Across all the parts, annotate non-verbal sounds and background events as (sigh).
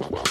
Whoa.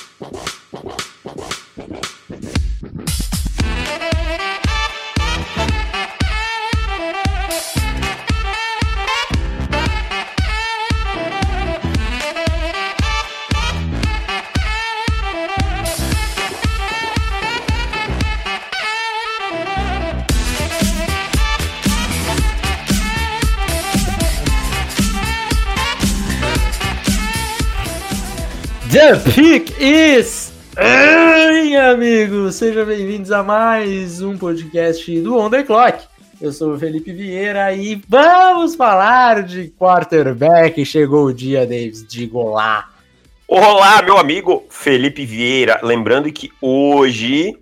Pick is. Ei, amigos! Sejam bem-vindos a mais um podcast do On The Clock. Eu sou o Felipe Vieira e vamos falar de quarterback. Chegou o dia, Davis, de golar. Olá, meu amigo Felipe Vieira. Lembrando que hoje,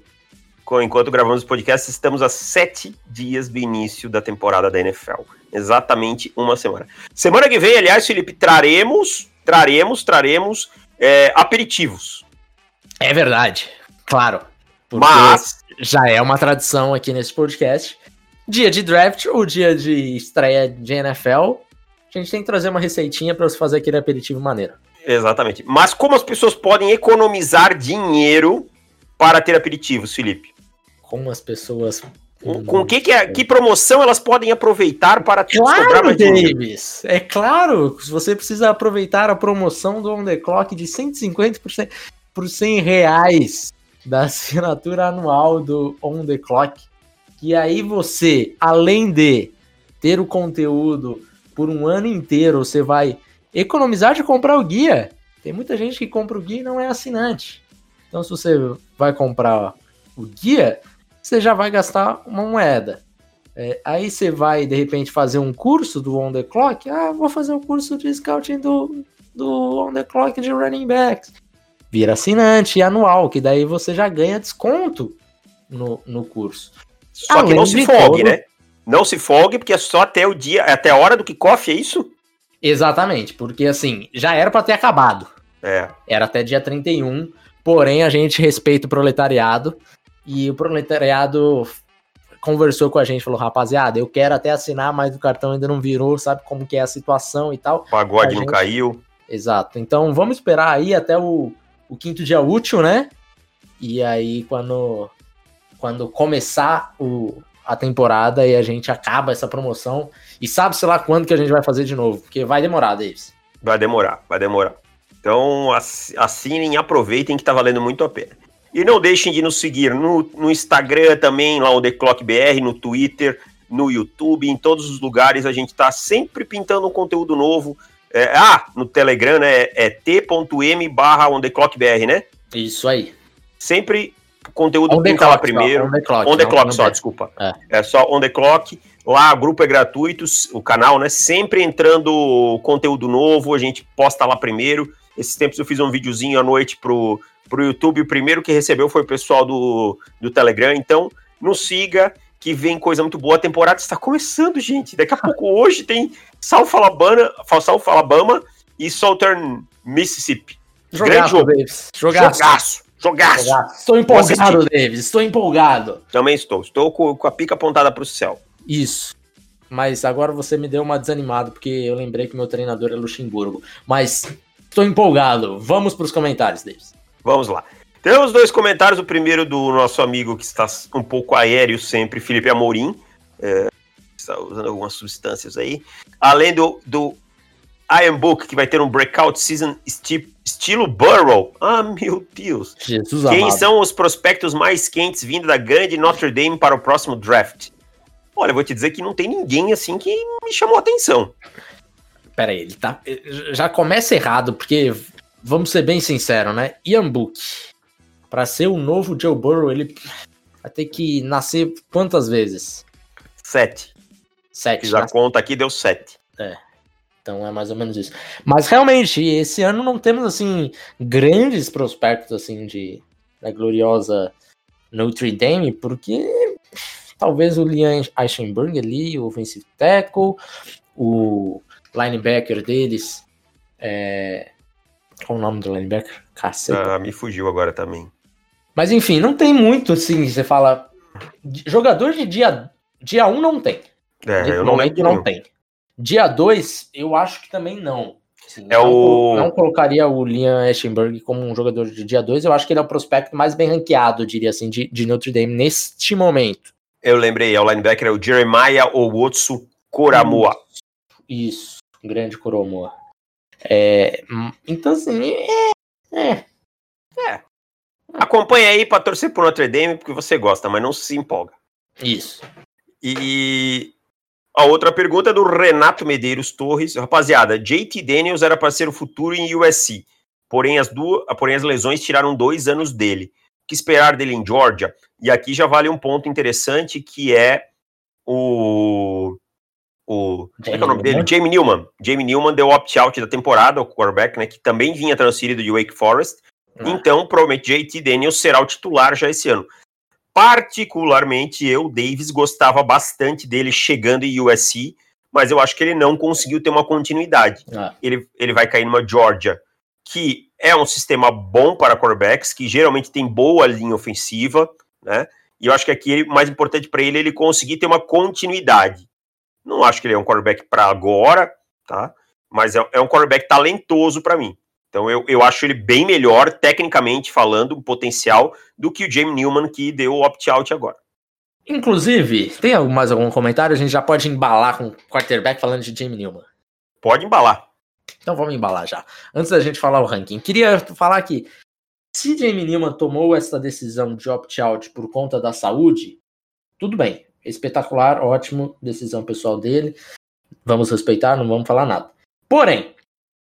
enquanto gravamos o podcast, estamos a sete dias do início da temporada da NFL. Exatamente uma semana. Semana que vem, aliás, Felipe, traremos, traremos, traremos é, aperitivos. É verdade, claro. Mas já é uma tradição aqui nesse podcast. Dia de draft ou dia de estreia de NFL, a gente tem que trazer uma receitinha para você fazer aquele aperitivo maneiro. Exatamente. Mas como as pessoas podem economizar dinheiro para ter aperitivos, Felipe? Como as pessoas com, com que, que, é, que promoção elas podem aproveitar para claro, Davis. É claro, você precisa aproveitar a promoção do On The Clock de 150% por 100 reais da assinatura anual do On The Clock, que aí você, além de ter o conteúdo por um ano inteiro, você vai economizar de comprar o guia. Tem muita gente que compra o guia e não é assinante. Então, se você vai comprar o guia, você já vai gastar uma moeda. É, aí você vai, de repente, fazer um curso do On The Clock. Ah, vou fazer um curso de scouting do, do On The Clock de running backs. Vira assinante anual, que daí você já ganha desconto no, no curso. Só Além que não se folgue, todo... né? Não se folgue, porque é só até o dia, até a hora do kickoff, é isso? Exatamente, porque assim, já era para ter acabado. É. Era até dia 31, porém a gente respeita o proletariado e o proletariado conversou com a gente, falou, rapaziada, eu quero até assinar, mas o cartão ainda não virou, sabe como que é a situação e tal. O pagode não caiu. Exato. Então vamos esperar aí até o, o quinto dia útil, né? E aí quando, quando começar o, a temporada e a gente acaba essa promoção e sabe, sei lá, quando que a gente vai fazer de novo, porque vai demorar, Davis. Vai demorar, vai demorar. Então assinem, aproveitem que tá valendo muito a pena. E não deixem de nos seguir no, no Instagram também, lá o The Clock BR, no Twitter, no YouTube, em todos os lugares. A gente está sempre pintando um conteúdo novo. É, ah, no Telegram, né? É t.m barra BR, né? Isso aí. Sempre conteúdo on pinta lá primeiro. on the clock, on the clock só, desculpa. É. é só on the clock. Lá o grupo é gratuito, o canal, né? Sempre entrando conteúdo novo, a gente posta lá primeiro. Esses tempos eu fiz um videozinho à noite pro para o YouTube. O primeiro que recebeu foi o pessoal do, do Telegram. Então, nos siga, que vem coisa muito boa. A temporada está começando, gente. Daqui a pouco, (laughs) hoje, tem South Alabama, South Alabama e Southern Mississippi. Jogaço, Grande jogo. Davis. Jogaço. Jogaço. Jogaço. Jogaço. Estou empolgado, Davis. Estou empolgado. Também estou. Estou com, com a pica apontada para o céu. Isso. Mas agora você me deu uma desanimada, porque eu lembrei que meu treinador é Luxemburgo. Mas estou empolgado. Vamos para os comentários, Davis. Vamos lá. Temos dois comentários. O primeiro do nosso amigo que está um pouco aéreo sempre, Felipe Amorim. É, está usando algumas substâncias aí. Além do, do I Am Book, que vai ter um breakout season esti estilo Burrow. Ah, meu Deus. Jesus Quem amado. são os prospectos mais quentes vindo da grande Notre Dame para o próximo draft? Olha, vou te dizer que não tem ninguém assim que me chamou a atenção. Pera aí, ele tá. Já começa errado, porque vamos ser bem sinceros, né? Ian Book, para ser o novo Joe Burrow, ele vai ter que nascer quantas vezes? Sete. Sete. Fiz a né? conta aqui, deu sete. É. Então é mais ou menos isso. Mas realmente, esse ano não temos assim grandes prospectos assim de da gloriosa Notre Dame, porque talvez o Liam Eichenberg ali, o offensive tackle, o linebacker deles, é, qual o nome do linebacker? Caceta. Ah, me fugiu agora também. Mas enfim, não tem muito assim, você fala. Jogador de dia, dia 1 um não tem. É, de eu não lembro. não tem. Dia 2, eu acho que também não. Sim, é não, o... não colocaria o Liam Eschenberg como um jogador de dia 2, eu acho que ele é o prospecto mais bem ranqueado, diria assim, de, de Notre Dame neste momento. Eu lembrei, é o linebacker, é o Jeremiah Owotsu Koramoa. Isso, grande Koramoa. É, então, assim, é, é, é. Acompanha aí para torcer por Notre Dame, porque você gosta, mas não se empolga. Isso. E a outra pergunta é do Renato Medeiros Torres. Rapaziada, JT Daniels era para ser o futuro em USC, porém as, duas, porém as lesões tiraram dois anos dele. O que esperar dele em Georgia? E aqui já vale um ponto interessante que é o. O, como é, é o nome dele? Jamie Newman. Jamie Newman deu opt-out da temporada, o quarterback, né? Que também vinha transferido de Wake Forest. Ah. Então, provavelmente, JT Daniels será o titular já esse ano. Particularmente eu, Davis, gostava bastante dele chegando em USC, mas eu acho que ele não conseguiu ter uma continuidade. Ah. Ele, ele vai cair numa Georgia, que é um sistema bom para quarterbacks, que geralmente tem boa linha ofensiva, né? E eu acho que aqui o mais importante para ele é ele conseguir ter uma continuidade. Não acho que ele é um quarterback para agora, tá? Mas é, é um quarterback talentoso para mim. Então eu, eu acho ele bem melhor, tecnicamente falando, o potencial, do que o Jamie Newman que deu o opt-out agora. Inclusive, tem mais algum comentário? A gente já pode embalar com o quarterback falando de Jamie Newman. Pode embalar. Então vamos embalar já. Antes da gente falar o ranking, queria falar que se Jamie Newman tomou essa decisão de opt-out por conta da saúde, tudo bem. Espetacular, ótimo, decisão pessoal dele. Vamos respeitar, não vamos falar nada. Porém,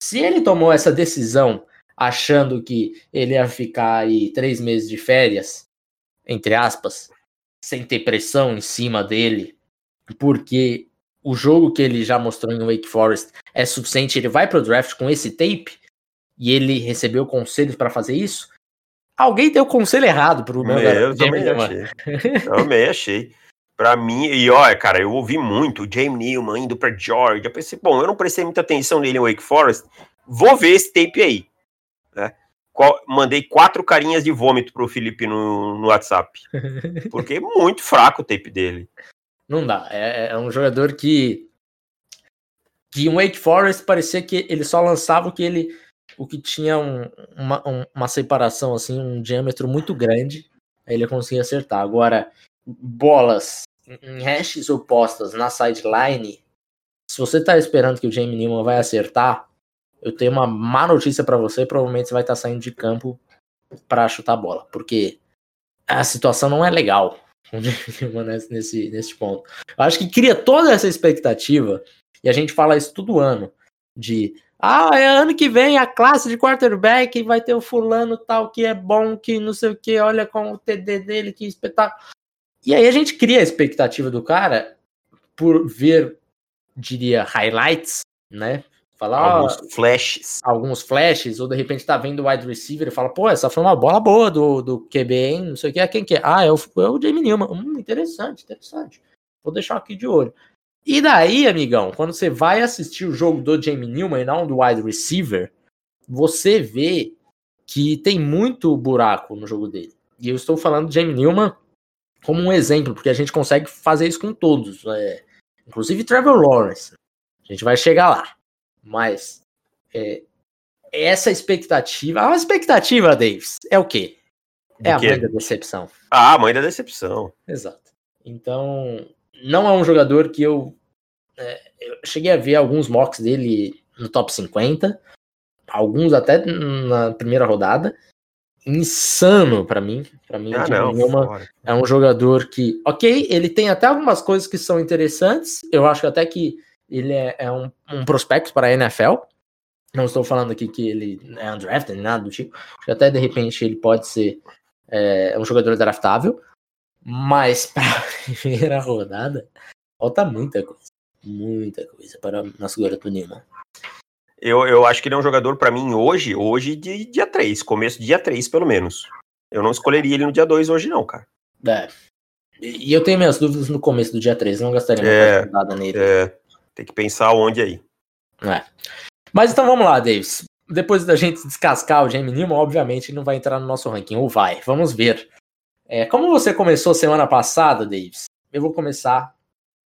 se ele tomou essa decisão achando que ele ia ficar aí três meses de férias, entre aspas, sem ter pressão em cima dele, porque o jogo que ele já mostrou em Wake Forest é suficiente, ele vai pro draft com esse tape e ele recebeu conselhos para fazer isso. Alguém deu conselho errado pro meu Eu também achei. também achei. Pra mim, e olha, cara, eu ouvi muito o Jamie Newman indo pra Georgia. Eu pensei, bom, eu não prestei muita atenção nele em Wake Forest, vou ver esse tape aí. Né? Qual, mandei quatro carinhas de vômito pro Felipe no, no WhatsApp. (laughs) Porque é muito fraco o tape dele. Não dá. É, é um jogador que. Que em Wake Forest parecia que ele só lançava o que ele. O que tinha um, uma, um, uma separação, assim, um diâmetro muito grande. Aí ele conseguia acertar. Agora, bolas em hashes opostas na sideline, se você está esperando que o Jamie Newman vai acertar, eu tenho uma má notícia para você, provavelmente você vai estar tá saindo de campo para chutar a bola, porque a situação não é legal (laughs) nesse, nesse ponto. Eu acho que cria toda essa expectativa, e a gente fala isso todo ano, de ah, é ano que vem a classe de quarterback vai ter o fulano tal que é bom, que não sei o que, olha com o TD dele, que espetáculo. E aí a gente cria a expectativa do cara por ver, diria, highlights, né? Falar, alguns ó, flashes. Alguns flashes, ou de repente tá vendo o wide receiver e fala, pô, essa foi uma bola boa do, do QB, hein? Não sei o que. É quem que é? Ah, é o, é o Jamie Newman. Hum, interessante, interessante. Vou deixar aqui de olho. E daí, amigão, quando você vai assistir o jogo do Jamie Newman e não do wide receiver, você vê que tem muito buraco no jogo dele. E eu estou falando do Jamie Newman como um exemplo, porque a gente consegue fazer isso com todos, é, inclusive Trevor Lawrence. A gente vai chegar lá. Mas é, essa expectativa. A expectativa, Davis, é o quê? É a mãe da decepção. Ah, a mãe da decepção. Exato. Então, não é um jogador que eu. É, eu cheguei a ver alguns mocks dele no top 50, alguns até na primeira rodada insano para mim. Para mim, ah, não, Newman é um jogador que, ok, ele tem até algumas coisas que são interessantes. Eu acho até que ele é, é um, um, prospecto para a NFL. Não estou falando aqui que ele é undrafted, nada do tipo. Acho que até de repente ele pode ser é, um jogador draftável. Mas (laughs) para a primeira rodada, falta muita coisa. Muita coisa para nosso garoto Newman. Eu, eu acho que ele é um jogador, para mim, hoje, hoje de dia 3, começo de dia 3, pelo menos. Eu não escolheria ele no dia 2 hoje, não, cara. É. E eu tenho minhas dúvidas no começo do dia 3, não gastaria é, nada nele. É, tem que pensar onde aí. É. Mas então vamos lá, Davis. Depois da gente descascar o Jamie Newman, obviamente não vai entrar no nosso ranking, ou vai, vamos ver. É, como você começou semana passada, Davis, eu vou começar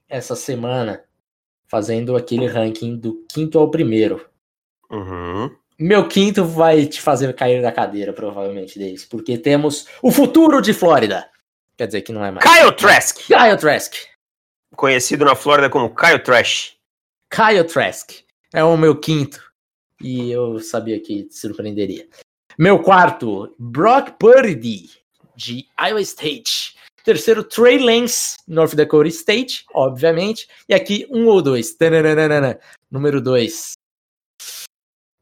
essa semana fazendo aquele ranking do quinto ao primeiro. Uhum. Meu quinto vai te fazer cair da cadeira, provavelmente, deles, porque temos o futuro de Flórida. Quer dizer que não é mais. Kyle Trask! Kyle Trask! Conhecido na Flórida como Kyle Trash. Kyle Trask. É o meu quinto. E eu sabia que te surpreenderia. Meu quarto, Brock Purdy, de Iowa State. Terceiro, Trey Lance, North Dakota State, obviamente. E aqui, um ou dois. Tananana. Número dois.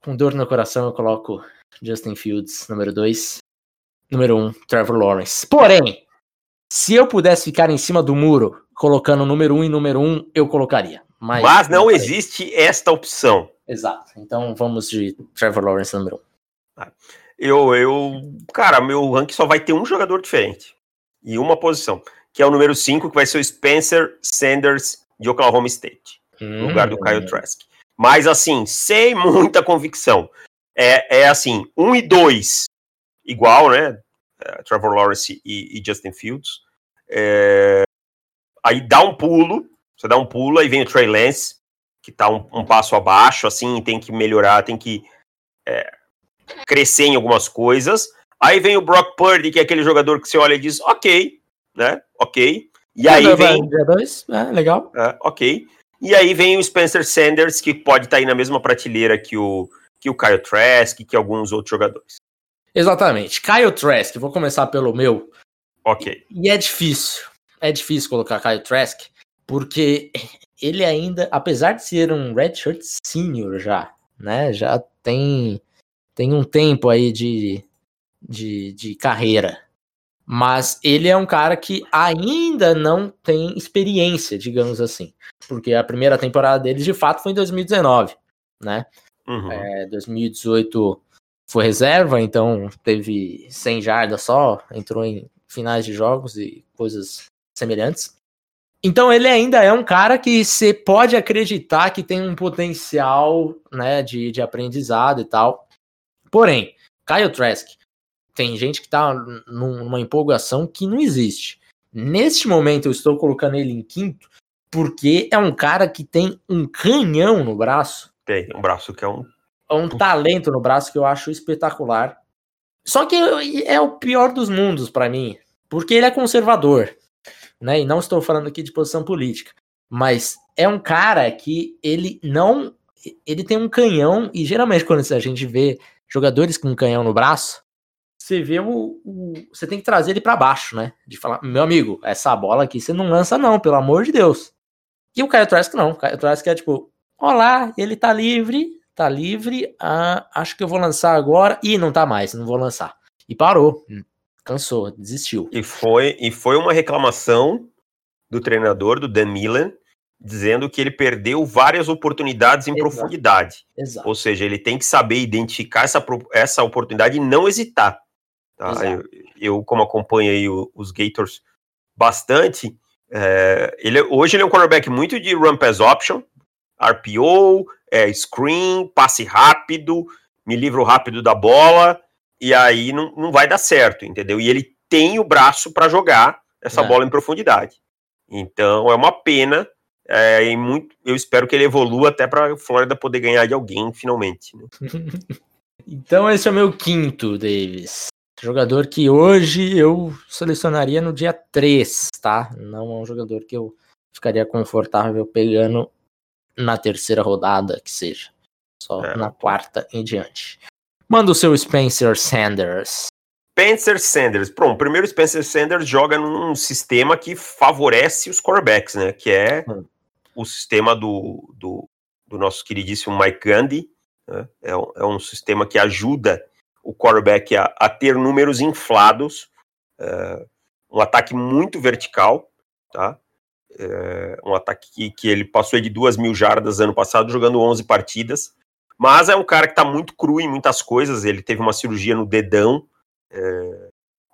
Com dor no coração, eu coloco Justin Fields, número dois. Número um, Trevor Lawrence. Porém, se eu pudesse ficar em cima do muro, colocando número um e número um, eu colocaria. Mas, Mas não existe esta opção. Exato. Então vamos de Trevor Lawrence número um. Ah, eu, eu, cara, meu ranking só vai ter um jogador diferente e uma posição, que é o número 5, que vai ser o Spencer Sanders de Oklahoma State, hum. no lugar do Kyle Trask. Mas assim, sem (laughs) muita convicção. É, é assim, 1 um e 2 igual, né? É, Trevor Lawrence e, e Justin Fields. É, aí dá um pulo, você dá um pulo, aí vem o Trey Lance, que tá um, um passo abaixo, assim, tem que melhorar, tem que é, crescer em algumas coisas. Aí vem o Brock Purdy, que é aquele jogador que você olha e diz, ok, né? Ok. E aí vem. dois, é, legal. É, ok. E aí vem o Spencer Sanders, que pode estar tá aí na mesma prateleira que o, que o Kyle Trask, que alguns outros jogadores. Exatamente. Kyle Trask, vou começar pelo meu. Ok. E é difícil. É difícil colocar Kyle Trask, porque ele ainda, apesar de ser um redshirt senior já, né? Já tem, tem um tempo aí de, de, de carreira. Mas ele é um cara que ainda não tem experiência, digamos assim. Porque a primeira temporada dele, de fato, foi em 2019, né? Uhum. É, 2018 foi reserva, então teve 100 jardas só, entrou em finais de jogos e coisas semelhantes. Então ele ainda é um cara que você pode acreditar que tem um potencial né, de, de aprendizado e tal. Porém, Kyle Trask tem gente que tá numa empolgação que não existe. Neste momento eu estou colocando ele em quinto, porque é um cara que tem um canhão no braço. Tem, um braço que é um. É um talento no braço que eu acho espetacular. Só que é o pior dos mundos para mim, porque ele é conservador, né? E não estou falando aqui de posição política, mas é um cara que ele não. Ele tem um canhão, e geralmente quando a gente vê jogadores com um canhão no braço, você vê o, o, Você tem que trazer ele para baixo, né? De falar, meu amigo, essa bola aqui você não lança, não, pelo amor de Deus. E o Caio Trask não. O Caio Trask é tipo, olá, ele tá livre, tá livre, ah, acho que eu vou lançar agora. e não tá mais, não vou lançar. E parou. Cansou, desistiu. E foi, e foi uma reclamação do treinador, do Dan Milan, dizendo que ele perdeu várias oportunidades em Exato. profundidade. Exato. Ou seja, ele tem que saber identificar essa, essa oportunidade e não hesitar. Tá? Eu, eu, como acompanho aí os Gators bastante, é, ele, hoje ele é um quarterback muito de run pass option, RPO, é, screen, passe rápido, me livro rápido da bola, e aí não, não vai dar certo, entendeu? E ele tem o braço para jogar essa é. bola em profundidade. Então é uma pena. É, muito, eu espero que ele evolua até para a Flórida poder ganhar de alguém finalmente. Né? (laughs) então esse é o meu quinto, Davis. Jogador que hoje eu selecionaria no dia 3, tá? Não é um jogador que eu ficaria confortável pegando na terceira rodada, que seja. Só é. na quarta em diante. Manda o seu Spencer Sanders. Spencer Sanders. Pronto, primeiro Spencer Sanders joga num sistema que favorece os quarterbacks, né? Que é hum. o sistema do, do, do, nosso queridíssimo Mike Gandhi. Né? É, é um sistema que ajuda o quarterback a, a ter números inflados, é, um ataque muito vertical, tá? É, um ataque que, que ele passou de duas mil jardas ano passado, jogando 11 partidas, mas é um cara que está muito cru em muitas coisas, ele teve uma cirurgia no dedão é,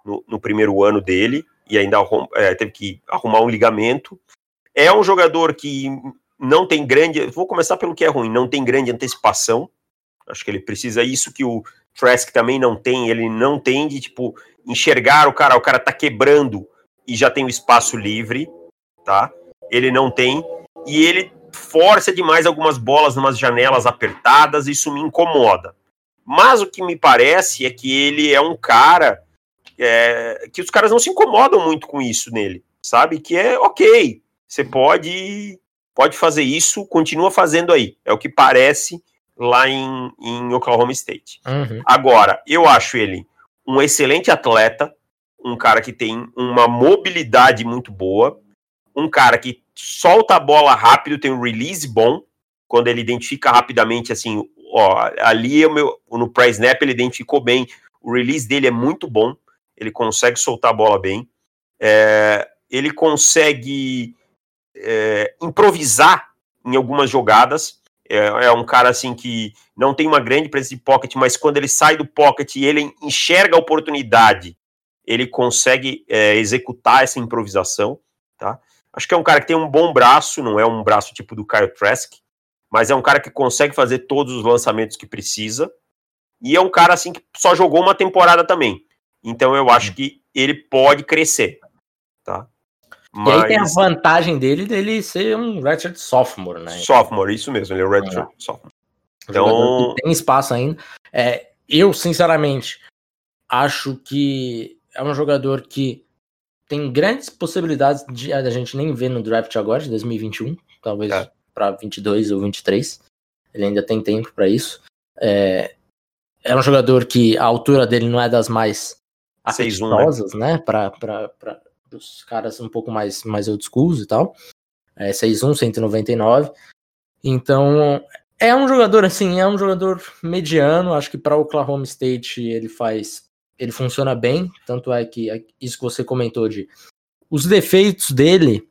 no, no, primeiro ano dele, e ainda é, teve que arrumar um ligamento, é um jogador que não tem grande, vou começar pelo que é ruim, não tem grande antecipação, acho que ele precisa isso que o Trask também não tem, ele não tem de, tipo, enxergar o cara, o cara tá quebrando e já tem o espaço livre, tá? Ele não tem, e ele força demais algumas bolas numas janelas apertadas, isso me incomoda. Mas o que me parece é que ele é um cara é, que os caras não se incomodam muito com isso nele, sabe? Que é ok, você pode pode fazer isso, continua fazendo aí. É o que parece lá em, em Oklahoma State. Uhum. Agora, eu acho ele um excelente atleta, um cara que tem uma mobilidade muito boa, um cara que solta a bola rápido, tem um release bom, quando ele identifica rapidamente, assim, ó, ali é o meu, no pré-snap ele identificou bem, o release dele é muito bom, ele consegue soltar a bola bem, é, ele consegue é, improvisar em algumas jogadas, é, é, um cara assim que não tem uma grande presença de pocket, mas quando ele sai do pocket e ele enxerga a oportunidade, ele consegue é, executar essa improvisação, tá? Acho que é um cara que tem um bom braço, não é um braço tipo do Kyle Trask, mas é um cara que consegue fazer todos os lançamentos que precisa. E é um cara assim que só jogou uma temporada também. Então eu acho que ele pode crescer, tá? Mas... E aí tem a vantagem dele dele ser um redshirt sophomore, né? Sophomore, isso mesmo, ele é redshirt é. sophomore. Então tem espaço ainda. É, eu sinceramente acho que é um jogador que tem grandes possibilidades de a gente nem ver no draft agora, de 2021, talvez é. para 22 ou 23. Ele ainda tem tempo para isso. É, é um jogador que a altura dele não é das mais né? apetitosas, né? Para os caras um pouco mais, mais old schools e tal. É 6'1, 199. Então, é um jogador assim, é um jogador mediano. Acho que para o Oklahoma State ele faz ele funciona bem, tanto é que é isso que você comentou de os defeitos dele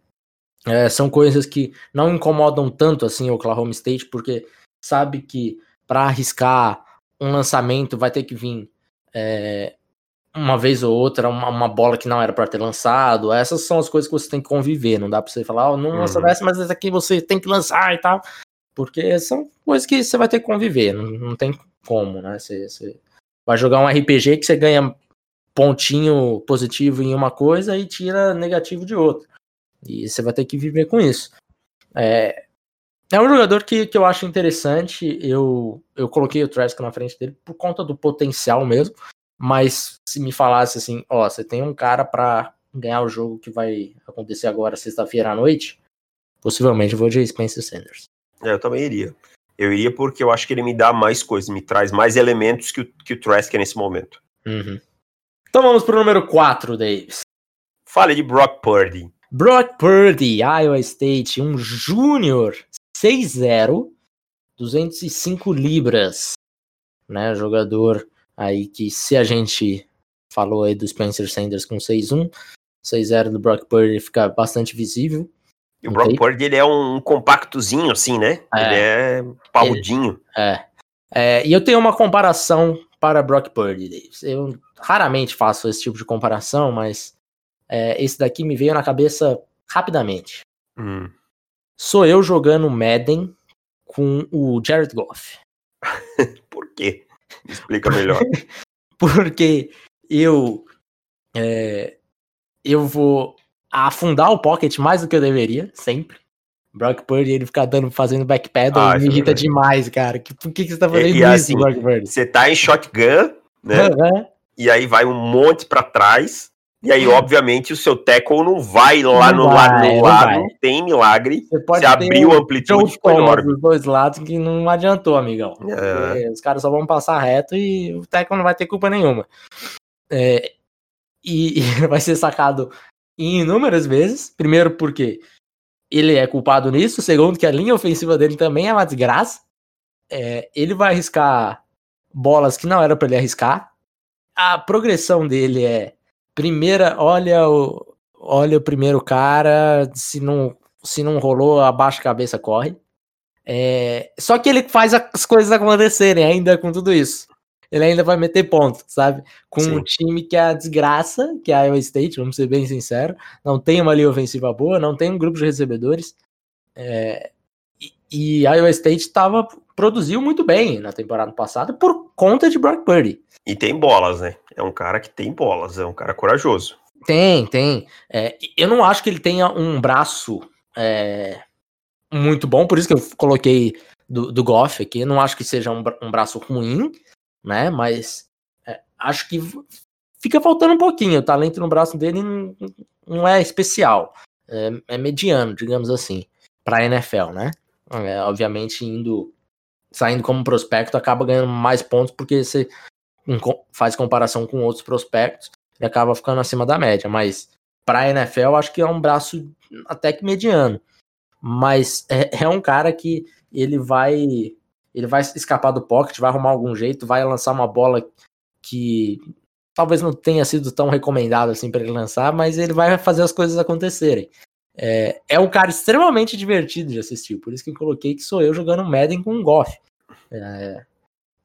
é, são coisas que não incomodam tanto assim o Oklahoma State, porque sabe que para arriscar um lançamento vai ter que vir é, uma vez ou outra uma, uma bola que não era para ter lançado. Essas são as coisas que você tem que conviver. Não dá para você falar, oh, não uhum. lança dessa, mas essa aqui você tem que lançar e tal. Porque são coisas que você vai ter que conviver. Não, não tem como, né? Você, você vai jogar um RPG que você ganha pontinho positivo em uma coisa e tira negativo de outra. E você vai ter que viver com isso. É, é um jogador que, que eu acho interessante. Eu, eu coloquei o Trask na frente dele por conta do potencial mesmo. Mas se me falasse assim, ó, você tem um cara para ganhar o jogo que vai acontecer agora sexta-feira à noite, possivelmente eu vou de Spencer Sanders. É, eu também iria. Eu iria porque eu acho que ele me dá mais coisas, me traz mais elementos que o, que o Trask é nesse momento. Uhum. Então vamos pro número 4, Davis. Fale de Brock Purdy. Brock Purdy, Iowa State, um júnior 6-0, 205 libras, né? Jogador aí que se a gente falou aí do Spencer Sanders com 6-1, 6-0 do Brock Purdy fica bastante visível. E o Brock Purdy, ele é um compactozinho, assim, né? É, ele é parrudinho. É. é. E eu tenho uma comparação para Brock Purdy, Davis. Eu raramente faço esse tipo de comparação, mas é, esse daqui me veio na cabeça rapidamente. Hum. Sou eu jogando Madden com o Jared Goff. (laughs) Por quê? Explica melhor. (laughs) Porque eu é, eu vou afundar o pocket mais do que eu deveria, sempre. Brock Purdy, ele ficar dando, fazendo backpedal, ah, me irrita é demais, cara. Por que, que você tá fazendo e, e isso, assim, Brock Purdy? Você tá em shotgun, né? Uhum. E aí vai um monte para trás. E aí, obviamente, o seu tackle não vai lá não no, vai, lado, no lado, não tem milagre. Você pode você abriu a amplitude ficou enorme. Dos dois lados que não adiantou, amigão. É. Os caras só vão passar reto e o tackle não vai ter culpa nenhuma. É, e, (laughs) e vai ser sacado inúmeras vezes. Primeiro, porque ele é culpado nisso. Segundo, que a linha ofensiva dele também é uma desgraça. É, ele vai arriscar bolas que não era para ele arriscar. A progressão dele é primeira, olha o olha o primeiro cara, se não se não rolou, abaixa a cabeça, corre. É, só que ele faz as coisas acontecerem ainda com tudo isso ele ainda vai meter ponto, sabe? Com Sim. um time que é a desgraça, que é a Iowa State, vamos ser bem sinceros, não tem uma linha ofensiva boa, não tem um grupo de recebedores, é, e, e a Iowa State tava, produziu muito bem na temporada passada por conta de Brock Purdy. E tem bolas, né? É um cara que tem bolas, é um cara corajoso. Tem, tem. É, eu não acho que ele tenha um braço é, muito bom, por isso que eu coloquei do, do Goff aqui. Não acho que seja um, um braço ruim, né? Mas é, acho que fica faltando um pouquinho. O talento no braço dele não, não é especial, é, é, mediano, digamos assim, para a NFL, né? É, obviamente, indo saindo como prospecto, acaba ganhando mais pontos porque você faz comparação com outros prospectos e acaba ficando acima da média. Mas para a NFL, acho que é um braço até que mediano. Mas é, é um cara que ele vai ele vai escapar do pocket, vai arrumar algum jeito, vai lançar uma bola que talvez não tenha sido tão recomendado assim para ele lançar, mas ele vai fazer as coisas acontecerem. É, é um cara extremamente divertido de assistir, por isso que eu coloquei que sou eu jogando Madden com um Goff. É,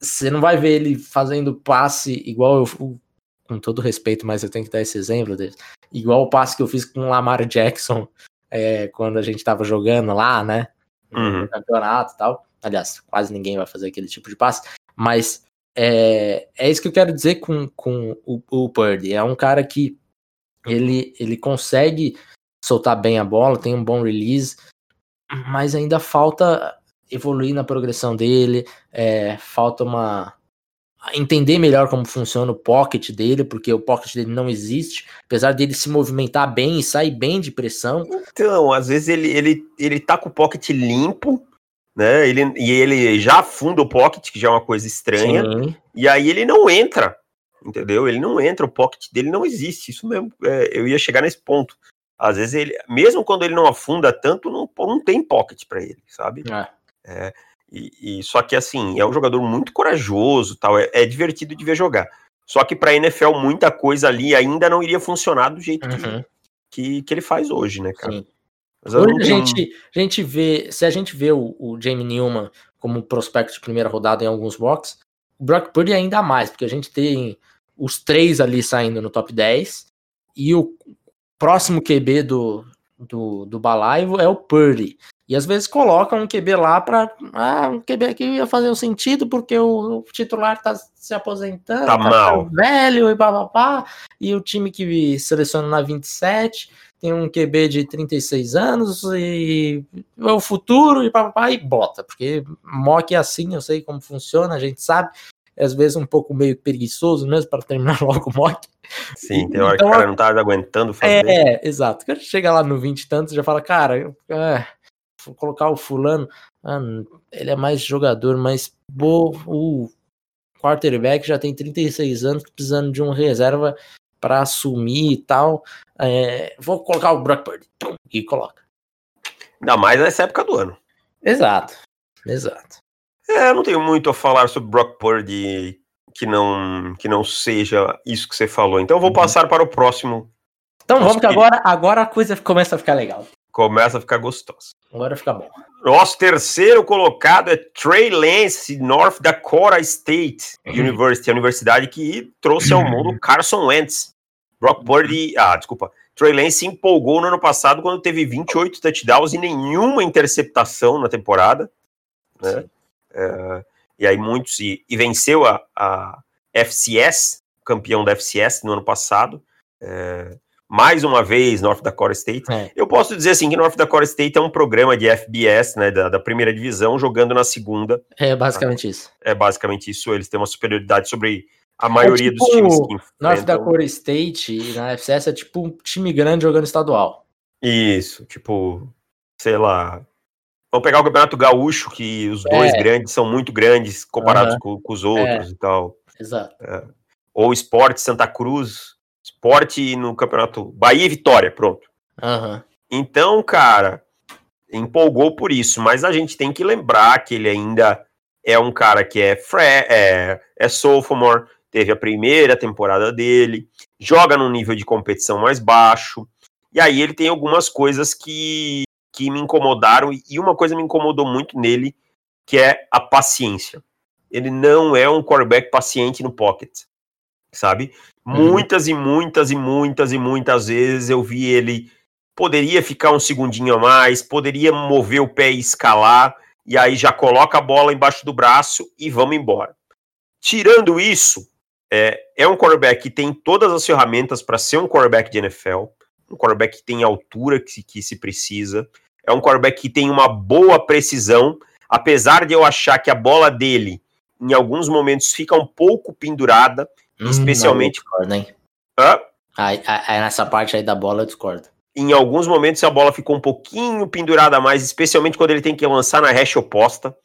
você não vai ver ele fazendo passe igual eu, com todo respeito, mas eu tenho que dar esse exemplo dele, igual o passe que eu fiz com o Lamar Jackson (laughs) é, quando a gente tava jogando lá, né? No uhum. campeonato e tal. Aliás, quase ninguém vai fazer aquele tipo de passe, mas é, é isso que eu quero dizer com, com o, o Purdy. É um cara que ele, ele consegue soltar bem a bola, tem um bom release, mas ainda falta evoluir na progressão dele, é, falta uma entender melhor como funciona o pocket dele, porque o pocket dele não existe, apesar dele se movimentar bem e sair bem de pressão. Então, às vezes ele, ele, ele tá com o pocket limpo, né? Ele, e ele já afunda o pocket, que já é uma coisa estranha. Sim. E aí ele não entra, entendeu? Ele não entra, o pocket dele não existe. Isso mesmo, é, eu ia chegar nesse ponto. Às vezes ele, mesmo quando ele não afunda tanto, não, não tem pocket para ele, sabe? É. É, e, e, só que assim, é um jogador muito corajoso, tal, é, é divertido de ver jogar. Só que para NFL muita coisa ali ainda não iria funcionar do jeito uhum. que, que, que, ele faz hoje, né, cara? Sim. Hoje a gente, a gente vê, se a gente vê o, o Jamie Newman como prospecto de primeira rodada em alguns boxes, o Brock Purdy ainda mais, porque a gente tem os três ali saindo no top 10 e o próximo QB do, do, do Balaivo é o Purdy. E às vezes colocam um QB lá para. Ah, um QB aqui ia fazer um sentido porque o, o titular tá se aposentando, tá, tá mal. velho e papapá. E o time que seleciona na 27 tem um QB de 36 anos e é o futuro e papapá e bota. Porque mock é assim, eu sei como funciona, a gente sabe. Às vezes um pouco meio preguiçoso mesmo para terminar (laughs) logo o mock. Sim, tem hora então, que o cara não tá aguentando fazer. É, exato. Quando chega lá no 20 e tantos, já fala, cara, é, colocar o fulano, ah, ele é mais jogador, mas bo, o quarterback já tem 36 anos, precisando de um reserva para assumir e tal. É, vou colocar o Brock Purdy e coloca. Ainda mais nessa época do ano. Exato, exato. É, não tenho muito a falar sobre Brock Purdy que não que não seja isso que você falou. Então vou uhum. passar para o próximo. Então vamos que agora agora a coisa começa a ficar legal começa a ficar gostoso. Agora fica bom. Nosso terceiro colocado é Trey Lance, North Dakota State uhum. University, a universidade que trouxe ao mundo Carson Wentz. Brock Purdy, ah, desculpa. Trey Lance se empolgou no ano passado quando teve 28 touchdowns e nenhuma interceptação na temporada. Né? É, e aí muitos. E, e venceu a, a, FCS, campeão da FCS no ano passado. É, mais uma vez North Dakota State. É. Eu posso dizer assim que North Dakota State é um programa de FBS, né, da, da primeira divisão, jogando na segunda. É basicamente isso. É basicamente isso. Eles têm uma superioridade sobre a maioria é tipo, dos times que enfrentam. North Dakota State na FCS é tipo um time grande jogando estadual. Isso, tipo, sei lá. Vamos pegar o Campeonato Gaúcho, que os dois é. grandes são muito grandes comparados com, com, os outros é. e tal. Exato. É. Ou Esporte Santa Cruz, Esporte no campeonato. Bahia e Vitória, pronto. Uhum. Então, cara, empolgou por isso, mas a gente tem que lembrar que ele ainda é um cara que é, fre é, é sophomore, teve a primeira temporada dele, joga num nível de competição mais baixo, e aí ele tem algumas coisas que, que me incomodaram, e uma coisa me incomodou muito nele, que é a paciência. Ele não é um quarterback paciente no pocket, sabe? Uhum. Muitas e muitas e muitas e muitas vezes eu vi ele poderia ficar um segundinho a mais, poderia mover o pé e escalar, e aí já coloca a bola embaixo do braço e vamos embora. Tirando isso, é, é um quarterback que tem todas as ferramentas para ser um quarterback de NFL, um quarterback que tem a altura que se, que se precisa, é um quarterback que tem uma boa precisão, apesar de eu achar que a bola dele, em alguns momentos, fica um pouco pendurada, especialmente. Não, discordo, hein? Hã? Aí, aí, nessa parte aí da bola eu discordo. Em alguns momentos a bola ficou um pouquinho pendurada mais, especialmente quando ele tem que lançar na hash oposta,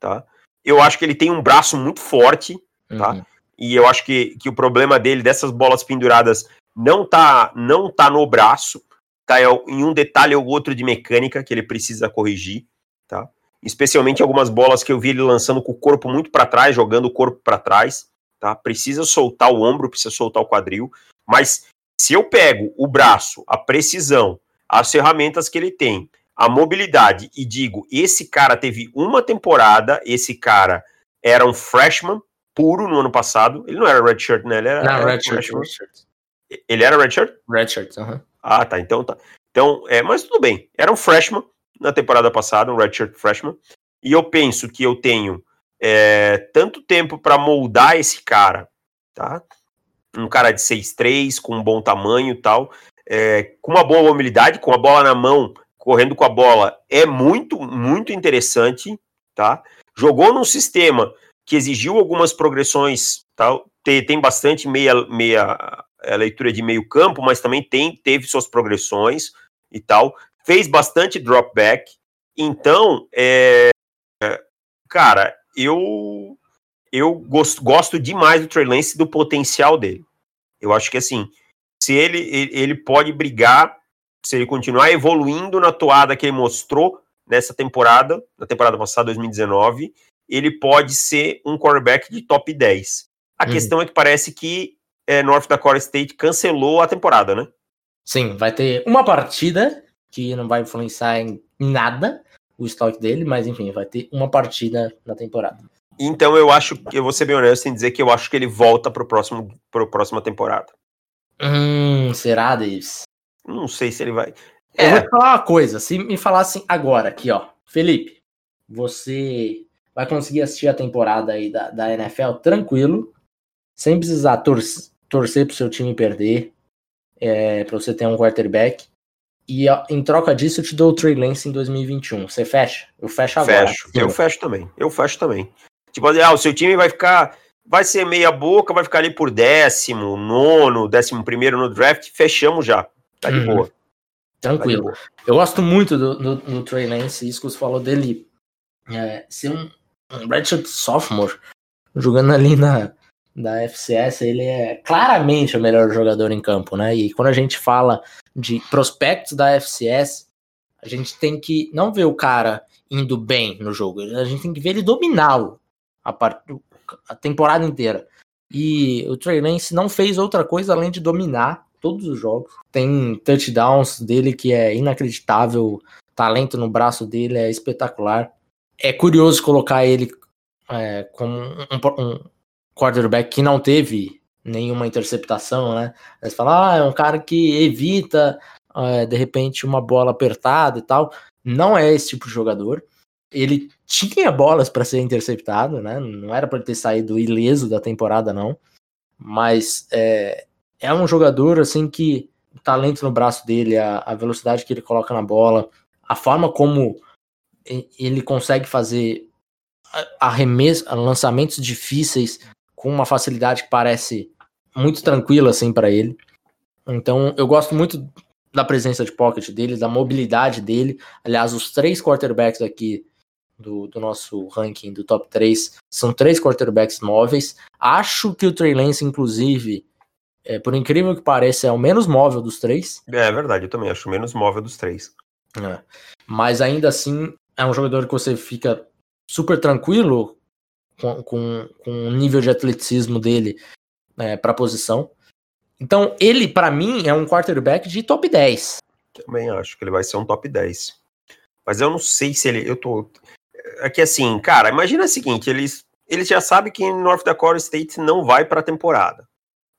tá? Eu acho que ele tem um braço muito forte, tá? Uhum. E eu acho que, que o problema dele, dessas bolas penduradas, não tá, não tá no braço, tá em um detalhe ou outro de mecânica que ele precisa corrigir, tá? Especialmente algumas bolas que eu vi ele lançando com o corpo muito para trás, jogando o corpo para trás, tá? Precisa soltar o ombro, precisa soltar o quadril, mas se eu pego o braço, a precisão, as ferramentas que ele tem, a mobilidade e digo, esse cara teve uma temporada, esse cara era um freshman puro no ano passado, ele não era redshirt, né? Ele era, não, redshirt, redshirt. Ele era redshirt? Redshirt, aham. Uh -huh. Ah, tá, então tá. Então, é, mas tudo bem. Era um freshman na temporada passada, um redshirt freshman, e eu penso que eu tenho é, tanto tempo para moldar esse cara, tá? um cara de 6'3, com um bom tamanho e tal, é, com uma boa mobilidade, com a bola na mão, correndo com a bola, é muito, muito interessante, tá? Jogou num sistema que exigiu algumas progressões, tal, tem, tem bastante meia, meia é, leitura de meio campo, mas também tem, teve suas progressões e tal, fez bastante drop back, então, é, cara, eu eu gosto, gosto demais do Trey Lance do potencial dele. Eu acho que assim, se ele, ele pode brigar, se ele continuar evoluindo na toada que ele mostrou nessa temporada, na temporada passada, 2019, ele pode ser um quarterback de top 10. A uhum. questão é que parece que é, North Dakota State cancelou a temporada, né? Sim, vai ter uma partida que não vai influenciar em nada o estoque dele, mas enfim, vai ter uma partida na temporada. Então eu acho que eu vou ser bem honesto em dizer que eu acho que ele volta pro próximo pro próxima temporada. Hum, será, Davis? Não sei se ele vai. Eu vou te falar uma coisa, se me falassem agora aqui, ó, Felipe, você vai conseguir assistir a temporada aí da, da NFL tranquilo, sem precisar tor torcer pro seu time perder, é, para você ter um quarterback. E em troca disso, eu te dou o Trey Lance em 2021. Você fecha? Eu fecho agora. Fecho. Eu fecho também. Eu fecho também. Tipo, ah, o seu time vai ficar. Vai ser meia boca, vai ficar ali por décimo, nono, décimo primeiro no draft, fechamos já. Tá de uhum. boa. Tranquilo. Tá de boa. Eu gosto muito do, do, do Trey Lance, isso que você falou dele é, ser um, um redshirt sophomore, jogando ali na da FCS, ele é claramente o melhor jogador em campo, né? E quando a gente fala de prospectos da FCS, a gente tem que não ver o cara indo bem no jogo, a gente tem que ver ele dominá-lo a, a temporada inteira. E o Trey Lance não fez outra coisa além de dominar todos os jogos. Tem touchdowns dele que é inacreditável, talento no braço dele é espetacular. É curioso colocar ele é, como um, um, quarterback que não teve nenhuma interceptação, né? Você fala, ah, é um cara que evita é, de repente uma bola apertada e tal. Não é esse tipo de jogador ele tinha bolas para ser interceptado, né? Não era para ter saído ileso da temporada, não. Mas é, é um jogador assim que o talento no braço dele, a, a velocidade que ele coloca na bola, a forma como ele consegue fazer arremessos, lançamentos difíceis com uma facilidade que parece muito tranquila assim para ele. Então eu gosto muito da presença de pocket dele, da mobilidade dele. Aliás, os três quarterbacks aqui do, do, nosso ranking do top 3 são três quarterbacks móveis. Acho que o Trey Lance, inclusive, é, por incrível que pareça, é o menos móvel dos três. É, é verdade, eu também acho o menos móvel dos três. É. Mas ainda assim, é um jogador que você fica super tranquilo com, com, com o nível de atleticismo dele é, para a posição. Então, ele, para mim, é um quarterback de top 10. Também acho que ele vai ser um top 10. Mas eu não sei se ele. Eu tô é que assim, cara, imagina o seguinte, eles, eles já sabem que North Dakota State não vai para a temporada.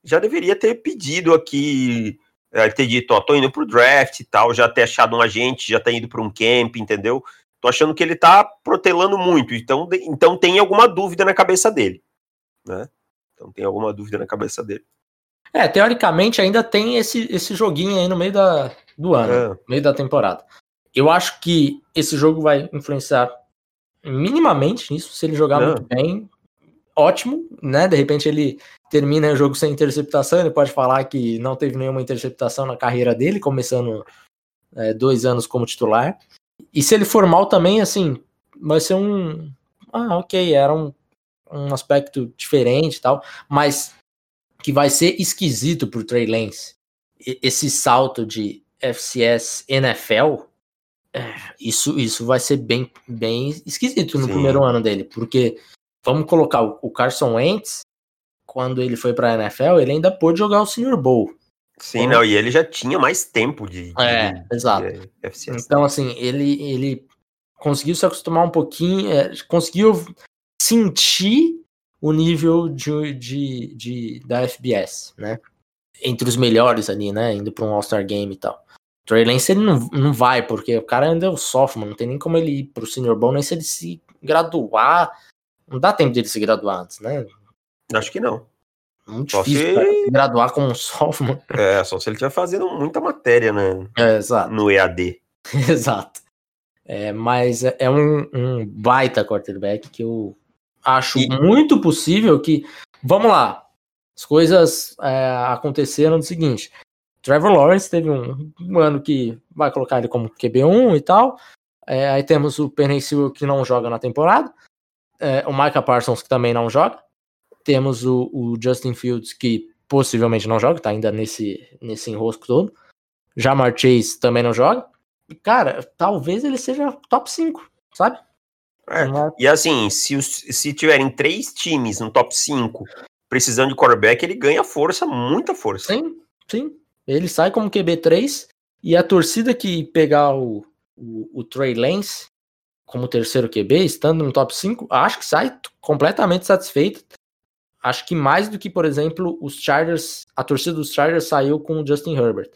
Já deveria ter pedido aqui, é, ter dito, ó, tô indo pro draft e tal, já ter achado um agente, já ter ido para um camp, entendeu? Tô achando que ele tá protelando muito, então, então tem alguma dúvida na cabeça dele, né? Então tem alguma dúvida na cabeça dele. É, teoricamente ainda tem esse, esse joguinho aí no meio da, do ano, é. no meio da temporada. eu acho que esse jogo vai influenciar minimamente nisso. Se ele jogar Não. muito bem, ótimo, né? De repente ele termina o jogo sem interceptação, ele pode falar que não teve nenhuma interceptação na carreira dele, começando é, dois anos como titular. E se ele for mal também, assim, vai ser um. Ah, ok, era um, um aspecto diferente e tal, mas que vai ser esquisito pro Trey Lance. Esse salto de FCS NFL, é, isso, isso vai ser bem, bem esquisito no Sim. primeiro ano dele, porque vamos colocar o, Carson Wentz, quando ele foi para a NFL, ele ainda pôde jogar o Senior Bowl. Sim, então, não, e ele já tinha mais tempo de, de é, exato. De FCS. Então, assim, ele, ele conseguiu se acostumar um pouquinho, é, conseguiu sentir o nível de, de, de, da FBS, né? Entre os melhores ali, né? Indo para um All-Star Game e tal. Trey Lance ele não, não vai, porque o cara ainda é o sophomore, não tem nem como ele ir pro Senior Bowl, nem se ele se graduar. Não dá tempo dele se graduar antes, né? Acho que não. Muito só difícil se... se graduar como sophomore. (laughs) É, só se ele estiver fazendo muita matéria, né? É, exato. No EAD. (laughs) exato. É, mas é, é um, um baita quarterback que eu acho e... muito possível que. Vamos lá. As coisas é, aconteceram do seguinte: Trevor Lawrence teve um, um, ano que vai colocar ele como QB1 e tal. É, aí temos o Penny que não joga na temporada. É, o Micah Parsons que também não joga. Temos o, o, Justin Fields que possivelmente não joga, tá ainda nesse, nesse enrosco todo. Jamar Chase também não joga. E, cara, talvez ele seja top 5, sabe? É. E assim, se, se tiverem três times no top 5 precisando de quarterback, ele ganha força, muita força. Sim, sim. Ele sai como QB3 e a torcida que pegar o, o, o Trey Lance como terceiro QB, estando no top 5, acho que sai completamente satisfeita. Acho que mais do que, por exemplo, os Chargers, a torcida dos Chargers saiu com o Justin Herbert.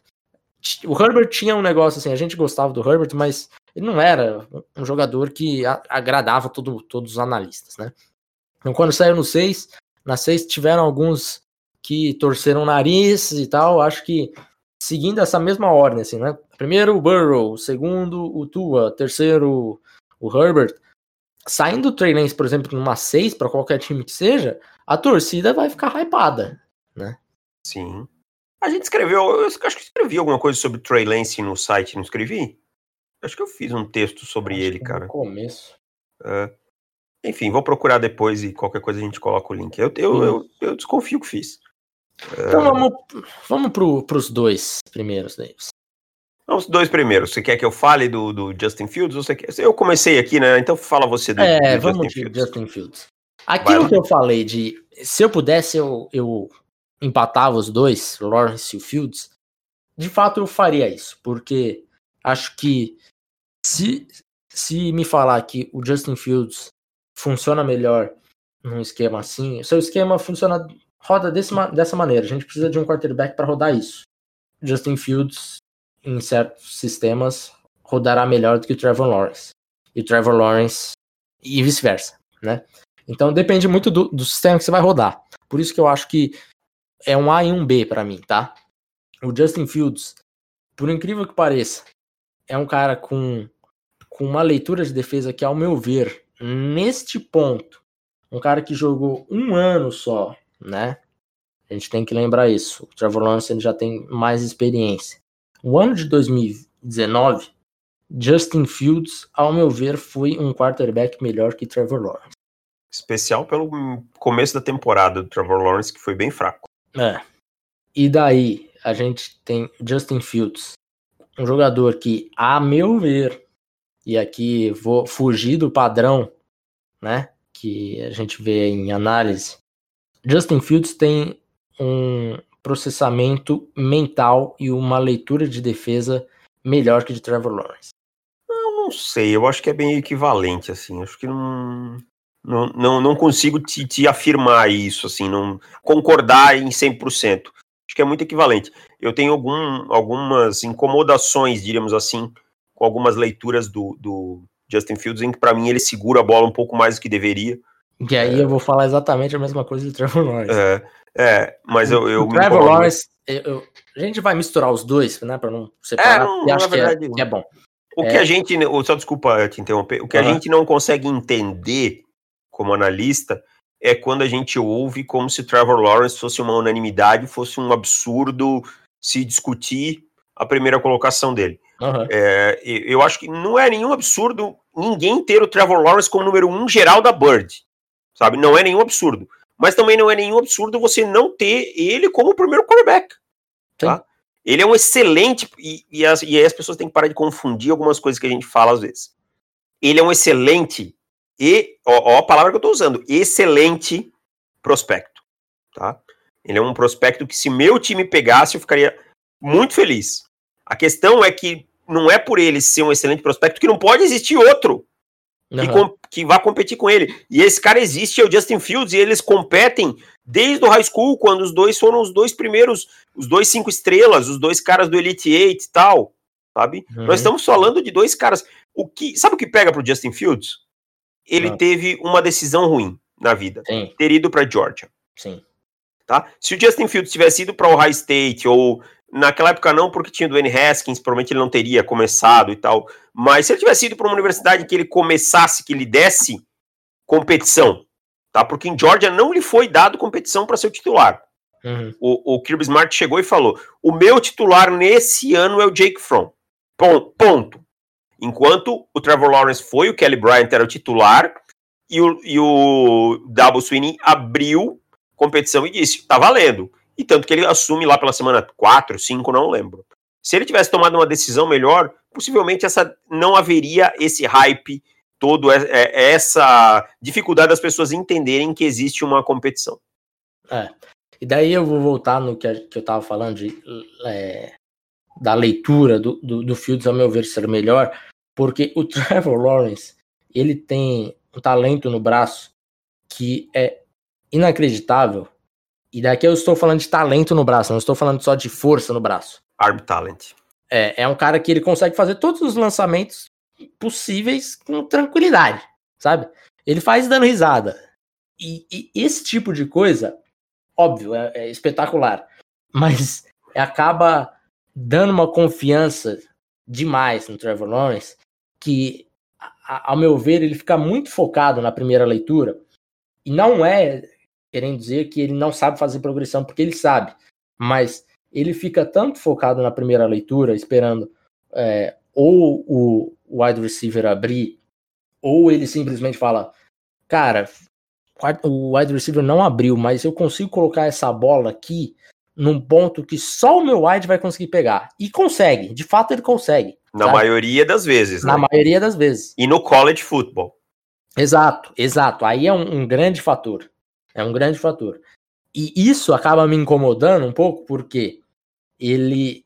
O Herbert tinha um negócio assim, a gente gostava do Herbert, mas ele não era um jogador que agradava todo, todos os analistas, né? Então, quando saiu no 6, na 6 tiveram alguns que torceram o nariz e tal, acho que seguindo essa mesma ordem, assim, né? Primeiro o Burrow, segundo o Tua, terceiro o Herbert. Saindo o Trey Lance, por exemplo, numa 6 para qualquer time que seja, a torcida vai ficar hypada, né? Sim. A gente escreveu, eu acho que escrevi alguma coisa sobre Trey Lance no site, não escrevi? Acho que eu fiz um texto sobre acho ele, cara. No começo. É. Enfim, vou procurar depois e qualquer coisa a gente coloca o link. Eu, eu, eu, eu desconfio que fiz. Então vamos, vamos pro, pros dois primeiros, Davis. Os dois primeiros. Você quer que eu fale do, do Justin Fields? Você quer... Eu comecei aqui, né? Então fala você do, é, do vamos Justin Fields. Justin Fields. Aquilo que eu falei de se eu pudesse, eu, eu empatava os dois, Lawrence e Fields. De fato, eu faria isso, porque acho que se, se me falar que o Justin Fields funciona melhor num esquema assim, seu esquema funciona roda desse, dessa maneira. A gente precisa de um quarterback para rodar isso. Justin Fields, em certos sistemas, rodará melhor do que o Trevor Lawrence. E o Trevor Lawrence, e vice-versa, né? Então depende muito do, do sistema que você vai rodar. Por isso que eu acho que é um A e um B para mim, tá? O Justin Fields, por incrível que pareça, é um cara com, com uma leitura de defesa que, ao meu ver, neste ponto, um cara que jogou um ano só né? A gente tem que lembrar isso. O Trevor Lawrence já tem mais experiência. O ano de 2019, Justin Fields, ao meu ver, foi um quarterback melhor que Trevor Lawrence. Especial pelo começo da temporada do Trevor Lawrence, que foi bem fraco. É. E daí, a gente tem Justin Fields, um jogador que, a meu ver, e aqui vou fugir do padrão, né, que a gente vê em análise, Justin Fields tem um processamento mental e uma leitura de defesa melhor que de Trevor Lawrence. Eu não sei, eu acho que é bem equivalente, assim. Acho que não. Não, não, não consigo te, te afirmar isso, assim, não concordar em 100%. Acho que é muito equivalente. Eu tenho algum, algumas incomodações, diríamos assim, com algumas leituras do, do Justin Fields, em que para mim ele segura a bola um pouco mais do que deveria. E aí é. eu vou falar exatamente a mesma coisa do Trevor Lawrence. É, é mas eu. eu o Trevor Lawrence, eu, eu, a gente vai misturar os dois, né, para não separar, é, não, e acho que é, que é, bom. O é... que a gente, só desculpa te interromper, o que uhum. a gente não consegue entender como analista é quando a gente ouve como se Trevor Lawrence fosse uma unanimidade, fosse um absurdo se discutir a primeira colocação dele. Uhum. É, eu acho que não é nenhum absurdo ninguém ter o Trevor Lawrence como número um geral da Bird, sabe? Não é nenhum absurdo. Mas também não é nenhum absurdo você não ter ele como o primeiro quarterback, tá? Ele é um excelente e, e, as, e aí as pessoas têm que parar de confundir algumas coisas que a gente fala às vezes. Ele é um excelente e ó, ó a palavra que eu estou usando, excelente prospecto, tá? Ele é um prospecto que se meu time pegasse eu ficaria muito feliz. A questão é que não é por ele ser um excelente prospecto que não pode existir outro uhum. que, que vá competir com ele. E esse cara existe, é o Justin Fields, e eles competem desde o high school, quando os dois foram os dois primeiros, os dois cinco estrelas, os dois caras do Elite Eight e tal, sabe? Uhum. Nós estamos falando de dois caras. O que, sabe o que pega pro Justin Fields? Ele uhum. teve uma decisão ruim na vida, Sim. ter ido para Georgia. Sim. Tá? Se o Justin Fields tivesse ido para Ohio State ou Naquela época não, porque tinha o Dwayne Haskins, provavelmente ele não teria começado e tal. Mas se ele tivesse ido para uma universidade que ele começasse, que ele desse competição, tá? Porque em Georgia não lhe foi dado competição para ser o titular. Uhum. O, o Kirby Smart chegou e falou: o meu titular nesse ano é o Jake Fromm. Ponto. Enquanto o Trevor Lawrence foi, o Kelly Bryant era o titular, e o, e o Double Sweeney abriu competição e disse: tá valendo. E tanto que ele assume lá pela semana 4, 5, não lembro. Se ele tivesse tomado uma decisão melhor, possivelmente essa não haveria esse hype todo, é, é, essa dificuldade das pessoas entenderem que existe uma competição. É. E daí eu vou voltar no que, a, eu estava falando de, é, da leitura do, do, do Fields, ao meu ver, ser melhor, porque o (laughs) Trevor Lawrence, ele tem um talento no braço que é inacreditável e daqui eu estou falando de talento no braço, não estou falando só de força no braço. Arm talent. É, é um cara que ele consegue fazer todos os lançamentos possíveis com tranquilidade, sabe? Ele faz dando risada. E, e esse tipo de coisa, óbvio, é, é espetacular. Mas acaba dando uma confiança demais no Trevor Lawrence que, ao meu ver, ele fica muito focado na primeira leitura. E não é querendo dizer que ele não sabe fazer progressão, porque ele sabe, mas ele fica tanto focado na primeira leitura, esperando é, ou o wide receiver abrir, ou ele simplesmente fala, cara, o wide receiver não abriu, mas eu consigo colocar essa bola aqui num ponto que só o meu wide vai conseguir pegar. E consegue, de fato ele consegue. Na sabe? maioria das vezes. Na né? maioria das vezes. E no college football. Exato, exato. Aí é um, um grande fator. É um grande fator. E isso acaba me incomodando um pouco porque ele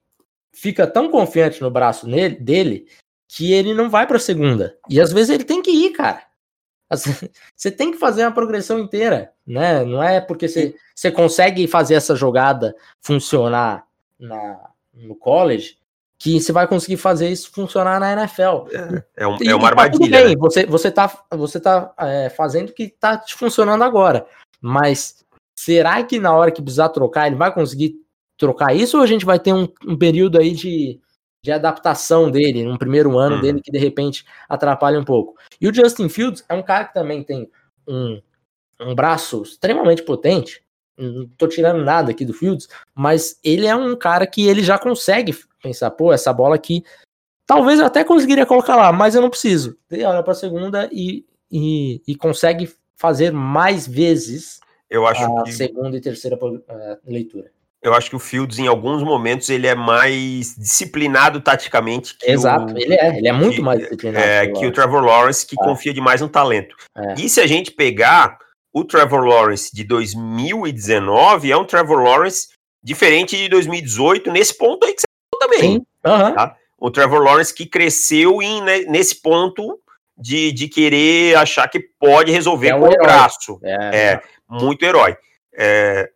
fica tão confiante no braço nele, dele que ele não vai para a segunda. E às vezes ele tem que ir, cara. (laughs) Você tem que fazer uma progressão inteira, né? Não é porque você, você consegue fazer essa jogada funcionar na, no college que você vai conseguir fazer isso funcionar na NFL. É, é, um, é uma tá armadilha. Bem, né? você, você tá, você tá é, fazendo o que tá te funcionando agora. Mas será que na hora que precisar trocar, ele vai conseguir trocar isso ou a gente vai ter um, um período aí de, de adaptação dele, no primeiro ano uhum. dele, que de repente atrapalha um pouco? E o Justin Fields é um cara que também tem um, um braço extremamente potente. Não tô tirando nada aqui do Fields, mas ele é um cara que ele já consegue pensar, pô, essa bola aqui talvez eu até conseguiria colocar lá, mas eu não preciso. Ele olha para a segunda e, e, e, consegue fazer mais vezes eu acho a que... segunda e terceira uh, leitura. Eu acho que o Fields, em alguns momentos, ele é mais disciplinado taticamente. Exato, o... ele é, ele é muito que, mais disciplinado. É, que o Trevor Lawrence, que é. confia demais no talento. É. E se a gente pegar o Trevor Lawrence de 2019, é um Trevor Lawrence diferente de 2018, nesse ponto aí que você falou também. Sim. Uhum. Tá? O Trevor Lawrence que cresceu em, né, nesse ponto de, de querer achar que pode resolver é com o braço. É, é muito herói. É,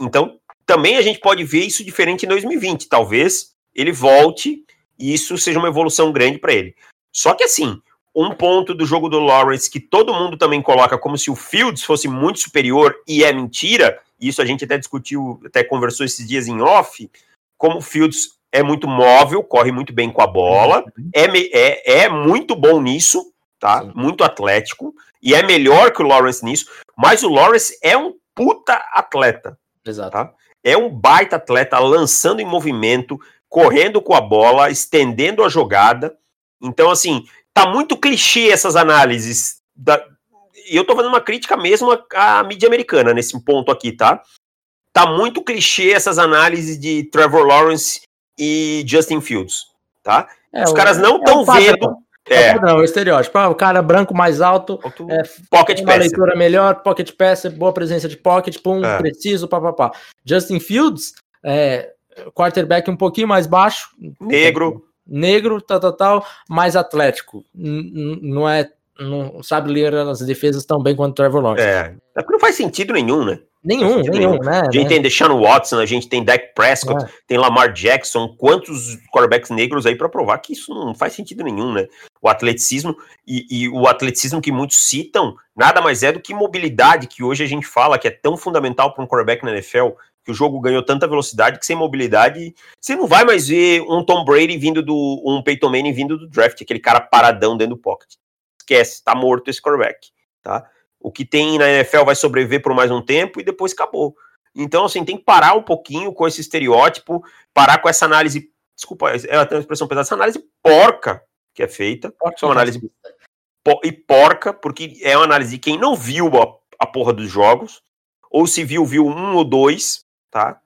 então, também a gente pode ver isso diferente em 2020. Talvez ele volte e isso seja uma evolução grande para ele. Só que assim, um ponto do jogo do Lawrence que todo mundo também coloca como se o Fields fosse muito superior e é mentira, isso a gente até discutiu, até conversou esses dias em off, como o Fields é muito móvel, corre muito bem com a bola, uhum. é, é, é muito bom nisso, tá? Sim. Muito atlético, e é melhor que o Lawrence nisso, mas o Lawrence é um puta atleta. Exato. Tá? É um baita atleta lançando em movimento, correndo com a bola, estendendo a jogada. Então, assim, tá muito clichê essas análises. Da... E eu tô fazendo uma crítica mesmo à, à mídia americana nesse ponto aqui, tá? Tá muito clichê essas análises de Trevor Lawrence e Justin Fields, tá? É, Os caras não estão é vendo. É, é não, o estereótipo. Ah, o cara branco mais alto, é, pocket uma leitura melhor, pocket pass, boa presença de pocket, pum, é. preciso, papapá. Justin Fields, é, quarterback um pouquinho mais baixo. Negro. Negro, tal, tal, tal, mais atlético. N não é. Não sabe ler as defesas tão bem quanto o Trevor Lawrence. É. É porque não faz sentido nenhum, né? Nenhum, nenhum, né? A gente né? tem Deshaun Watson, a gente tem Dak Prescott, é. tem Lamar Jackson, quantos quarterbacks negros aí para provar que isso não faz sentido nenhum, né? O atleticismo e, e, o atleticismo que muitos citam nada mais é do que mobilidade, que hoje a gente fala que é tão fundamental para um quarterback na NFL, que o jogo ganhou tanta velocidade que sem mobilidade você não vai mais ver um Tom Brady vindo do um Peyton Manning vindo do draft, aquele cara paradão dentro do pocket. Esquece, tá morto esse quarterback, tá? O que tem na NFL vai sobreviver por mais um tempo e depois acabou. Então, assim, tem que parar um pouquinho com esse estereótipo, parar com essa análise. Desculpa, é até uma expressão pesada, essa análise porca que é feita. Porca, é uma análise e porca, porque é uma análise de quem não viu a, a porra dos jogos, ou se viu, viu um ou dois, tá?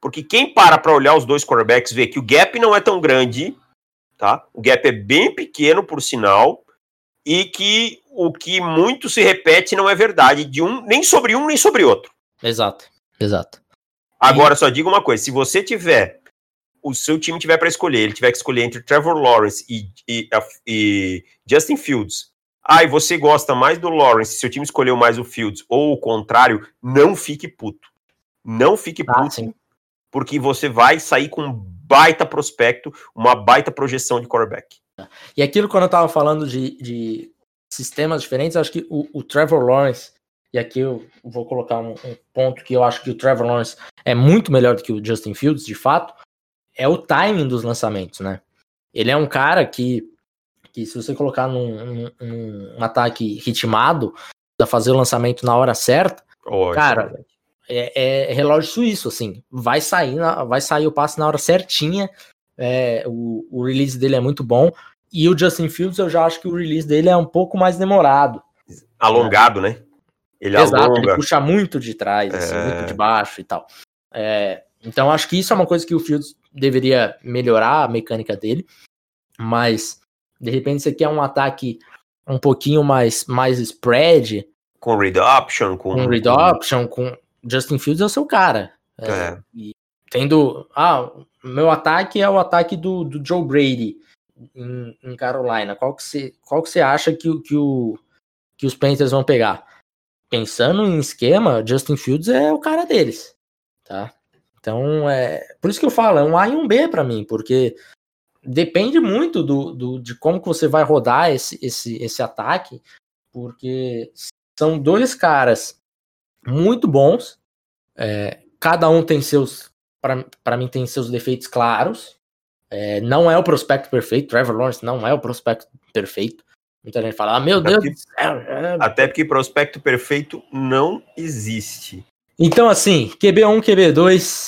Porque quem para para olhar os dois quarterbacks vê que o gap não é tão grande, tá? O gap é bem pequeno, por sinal, e que o que muito se repete não é verdade de um nem sobre um nem sobre outro. Exato, exato. Agora e... só digo uma coisa: se você tiver o seu time tiver para escolher, ele tiver que escolher entre Trevor Lawrence e, e, e Justin Fields. Ah, e você gosta mais do Lawrence, seu time escolheu mais o Fields, ou o contrário, não fique puto. Não fique ah, puto, sim. porque você vai sair com um baita prospecto, uma baita projeção de quarterback. E aquilo quando eu tava falando de, de sistemas diferentes, acho que o, o, Trevor Lawrence, e aqui eu vou colocar um, um, ponto que eu acho que o Trevor Lawrence é muito melhor do que o Justin Fields, de fato, é o timing dos lançamentos, né? Ele é um cara que, que se você colocar num, num, num ataque ritmado, a fazer o lançamento na hora certa, oh, cara, é, é, relógio suíço, assim, vai sair, na, vai sair o passe na hora certinha, é, o, o release dele é muito bom. E o Justin Fields, eu já acho que o release dele é um pouco mais demorado. Alongado, né? Ele Exato, alonga. ele puxa muito de trás, assim, é... muito de baixo e tal. É, então, acho que isso é uma coisa que o Fields deveria melhorar a mecânica dele. Mas, de repente, você quer um ataque um pouquinho mais, mais spread. Com read option, com. Com read option, com. Justin Fields é o seu cara. É, é. Tendo. Ah, meu ataque é o ataque do, do Joe Brady em, em Carolina. Qual que você, qual que você acha que, que, o, que os Panthers vão pegar? Pensando em esquema, Justin Fields é o cara deles, tá? Então, é por isso que eu falo, é um A e um B para mim, porque depende muito do, do, de como que você vai rodar esse, esse, esse ataque, porque são dois caras muito bons, é, cada um tem seus para mim tem seus defeitos claros. É, não é o prospecto perfeito. Trevor Lawrence não é o prospecto perfeito. Muita gente fala, ah, meu até Deus porque, é... Até porque prospecto perfeito não existe. Então, assim, QB1, QB2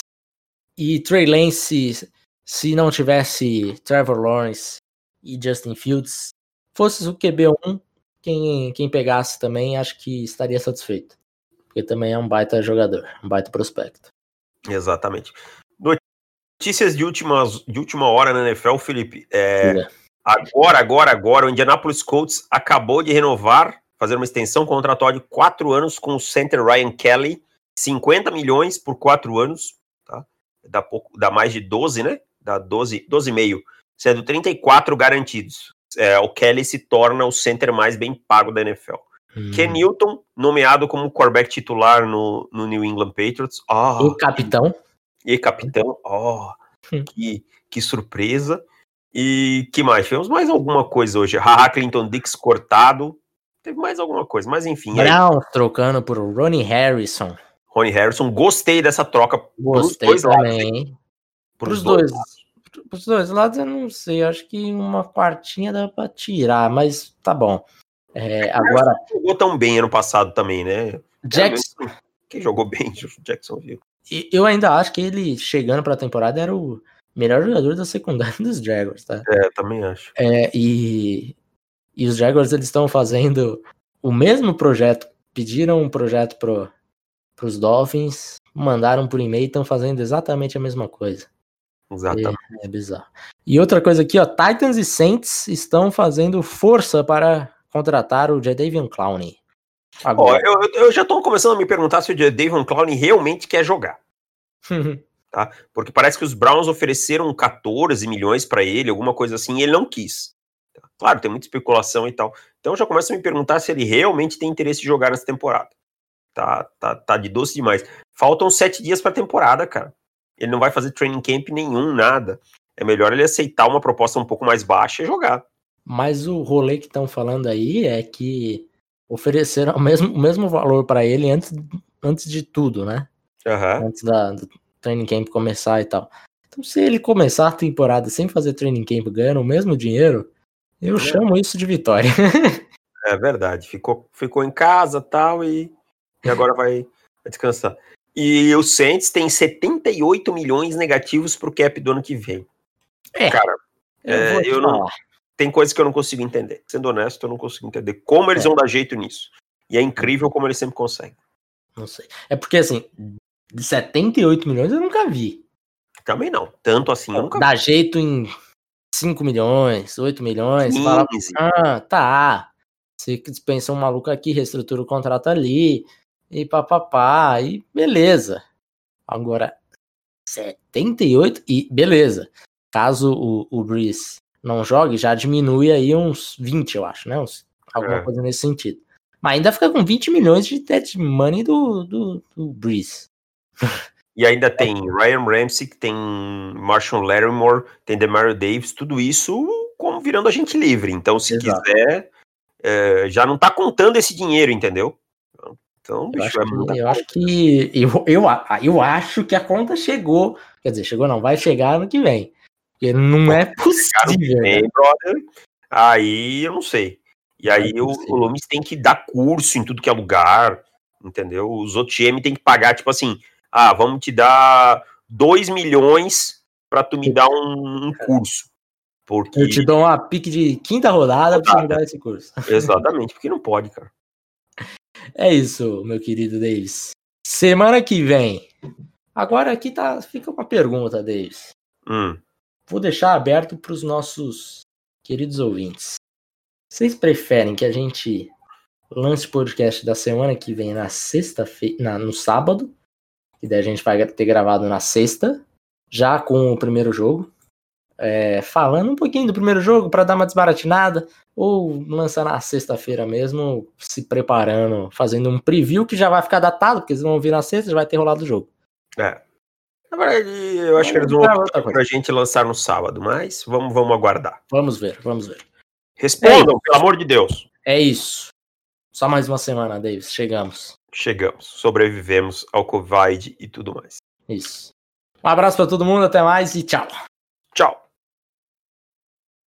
e Trey Lance, se não tivesse Trevor Lawrence e Justin Fields, fosse o QB1, quem, quem pegasse também, acho que estaria satisfeito. Porque também é um baita jogador, um baita prospecto. Exatamente. Notícias de, últimas, de última hora na NFL, Felipe. É, agora, agora, agora, o Indianapolis Colts acabou de renovar, fazer uma extensão contratual de quatro anos com o center Ryan Kelly, 50 milhões por quatro anos, tá? Dá, pouco, dá mais de 12, né? Dá 12, 12,5, sendo 34 garantidos. É, o Kelly se torna o center mais bem pago da NFL. Hum. Ken Newton, nomeado como quarterback titular no, no New England Patriots. Oh, e capitão. E capitão. Oh, que, que surpresa. E que mais? Tivemos mais alguma coisa hoje. Haha Clinton Dix cortado. Teve mais alguma coisa, mas enfim. Brown aí. trocando por Ronnie Harrison. Ronnie Harrison, gostei dessa troca. Gostei pros dois também. Lados, Pros, pros dois. dois os dois lados eu não sei, acho que uma quartinha dá pra tirar, mas tá bom. É, agora. Jogou tão bem ano passado também, né? Jackson. Quem jogou bem, (laughs) Jackson viu. Eu ainda acho que ele, chegando pra temporada, era o melhor jogador da secundária (laughs) dos Jaguars, tá? É, também acho. É, e, e os Jaguars, eles estão fazendo o mesmo projeto. Pediram um projeto pro, pros Dolphins, mandaram por e-mail e estão fazendo exatamente a mesma coisa. Exatamente. É, é, bizarro. E outra coisa aqui, ó, Titans e Saints estão fazendo força para contratar o Jadavion Clowney. Agora... Ó, eu, eu já estou começando a me perguntar se o Jadavion Clowney realmente quer jogar. tá? Porque parece que os Browns ofereceram 14 milhões para ele, alguma coisa assim, e ele não quis. Claro, tem muita especulação e tal. Então eu já começo a me perguntar se ele realmente tem interesse de jogar nessa temporada. Tá, tá, tá de doce demais. Faltam sete dias para a temporada, cara. Ele não vai fazer training camp nenhum, nada. É melhor ele aceitar uma proposta um pouco mais baixa e jogar. Mas o rolê que estão falando aí é que ofereceram o mesmo, o mesmo valor para ele antes, antes de tudo, né? Uhum. Antes da, do training camp começar e tal. Então, se ele começar a temporada sem fazer training camp ganhando o mesmo dinheiro, eu é. chamo isso de vitória. (laughs) é verdade. Ficou, ficou em casa tal e, e agora vai, descansar. E o Saints tem 78 milhões negativos pro cap do ano que vem. É. Cara, eu, é, eu não. Tem coisas que eu não consigo entender. Sendo honesto, eu não consigo entender como eles é. vão dar jeito nisso. E é incrível como eles sempre conseguem. Não sei. É porque, assim, de 78 milhões eu nunca vi. Também não. Tanto assim eu nunca Dá vi. jeito em 5 milhões, 8 milhões. Fala, ah, tá. Você dispensa um maluco aqui, reestrutura o contrato ali e papapá, e beleza. Agora, 78 e beleza. Caso o, o Breeze não jogue, já diminui aí uns 20, eu acho, né? Uns, alguma é. coisa nesse sentido. Mas ainda fica com 20 milhões de dead money do, do, do Breeze. E ainda (laughs) tem Ryan Ramsey, tem Marshall Lattimore, tem Demario Davis, tudo isso como virando a gente livre. Então, se Exato. quiser, é, já não tá contando esse dinheiro, entendeu? Então, eu acho, é que, eu acho que eu, eu, eu acho que a conta chegou. Quer dizer, chegou não, vai chegar no que vem. Porque não é possível. Né? brother, aí eu não sei. E aí é o, o tem que dar curso em tudo que é lugar, entendeu? Os outros GM tem que pagar, tipo assim, ah, vamos te dar 2 milhões para tu me dar um, um, curso. Porque... Eu te dou uma pique de quinta rodada, rodada. pra você me dar esse curso. Exatamente, porque não pode, cara. (laughs) É isso, meu querido Davis. Semana que vem. Agora aqui tá, fica uma pergunta, Davis. Hum. Vou deixar aberto para os nossos queridos ouvintes. Vocês preferem que a gente lance o podcast da semana que vem na sexta-feira, no sábado, e daí a gente vai ter gravado na sexta, já com o primeiro jogo, é, falando um pouquinho do primeiro jogo para dar uma desbaratinada, ou lançar na sexta-feira mesmo, se preparando, fazendo um preview que já vai ficar datado, porque eles vão vir na sexta, já vai ter rolado o jogo. É. Na verdade, eu acho que eles vão optar pra gente lançar no sábado, mas vamos, vamos aguardar. Vamos ver, vamos ver. Respondam, é pelo amor de Deus. É isso. Só mais uma semana, Davis. Chegamos. Chegamos. Sobrevivemos ao Covid e tudo mais. Isso. Um abraço para todo mundo, até mais e tchau. Tchau.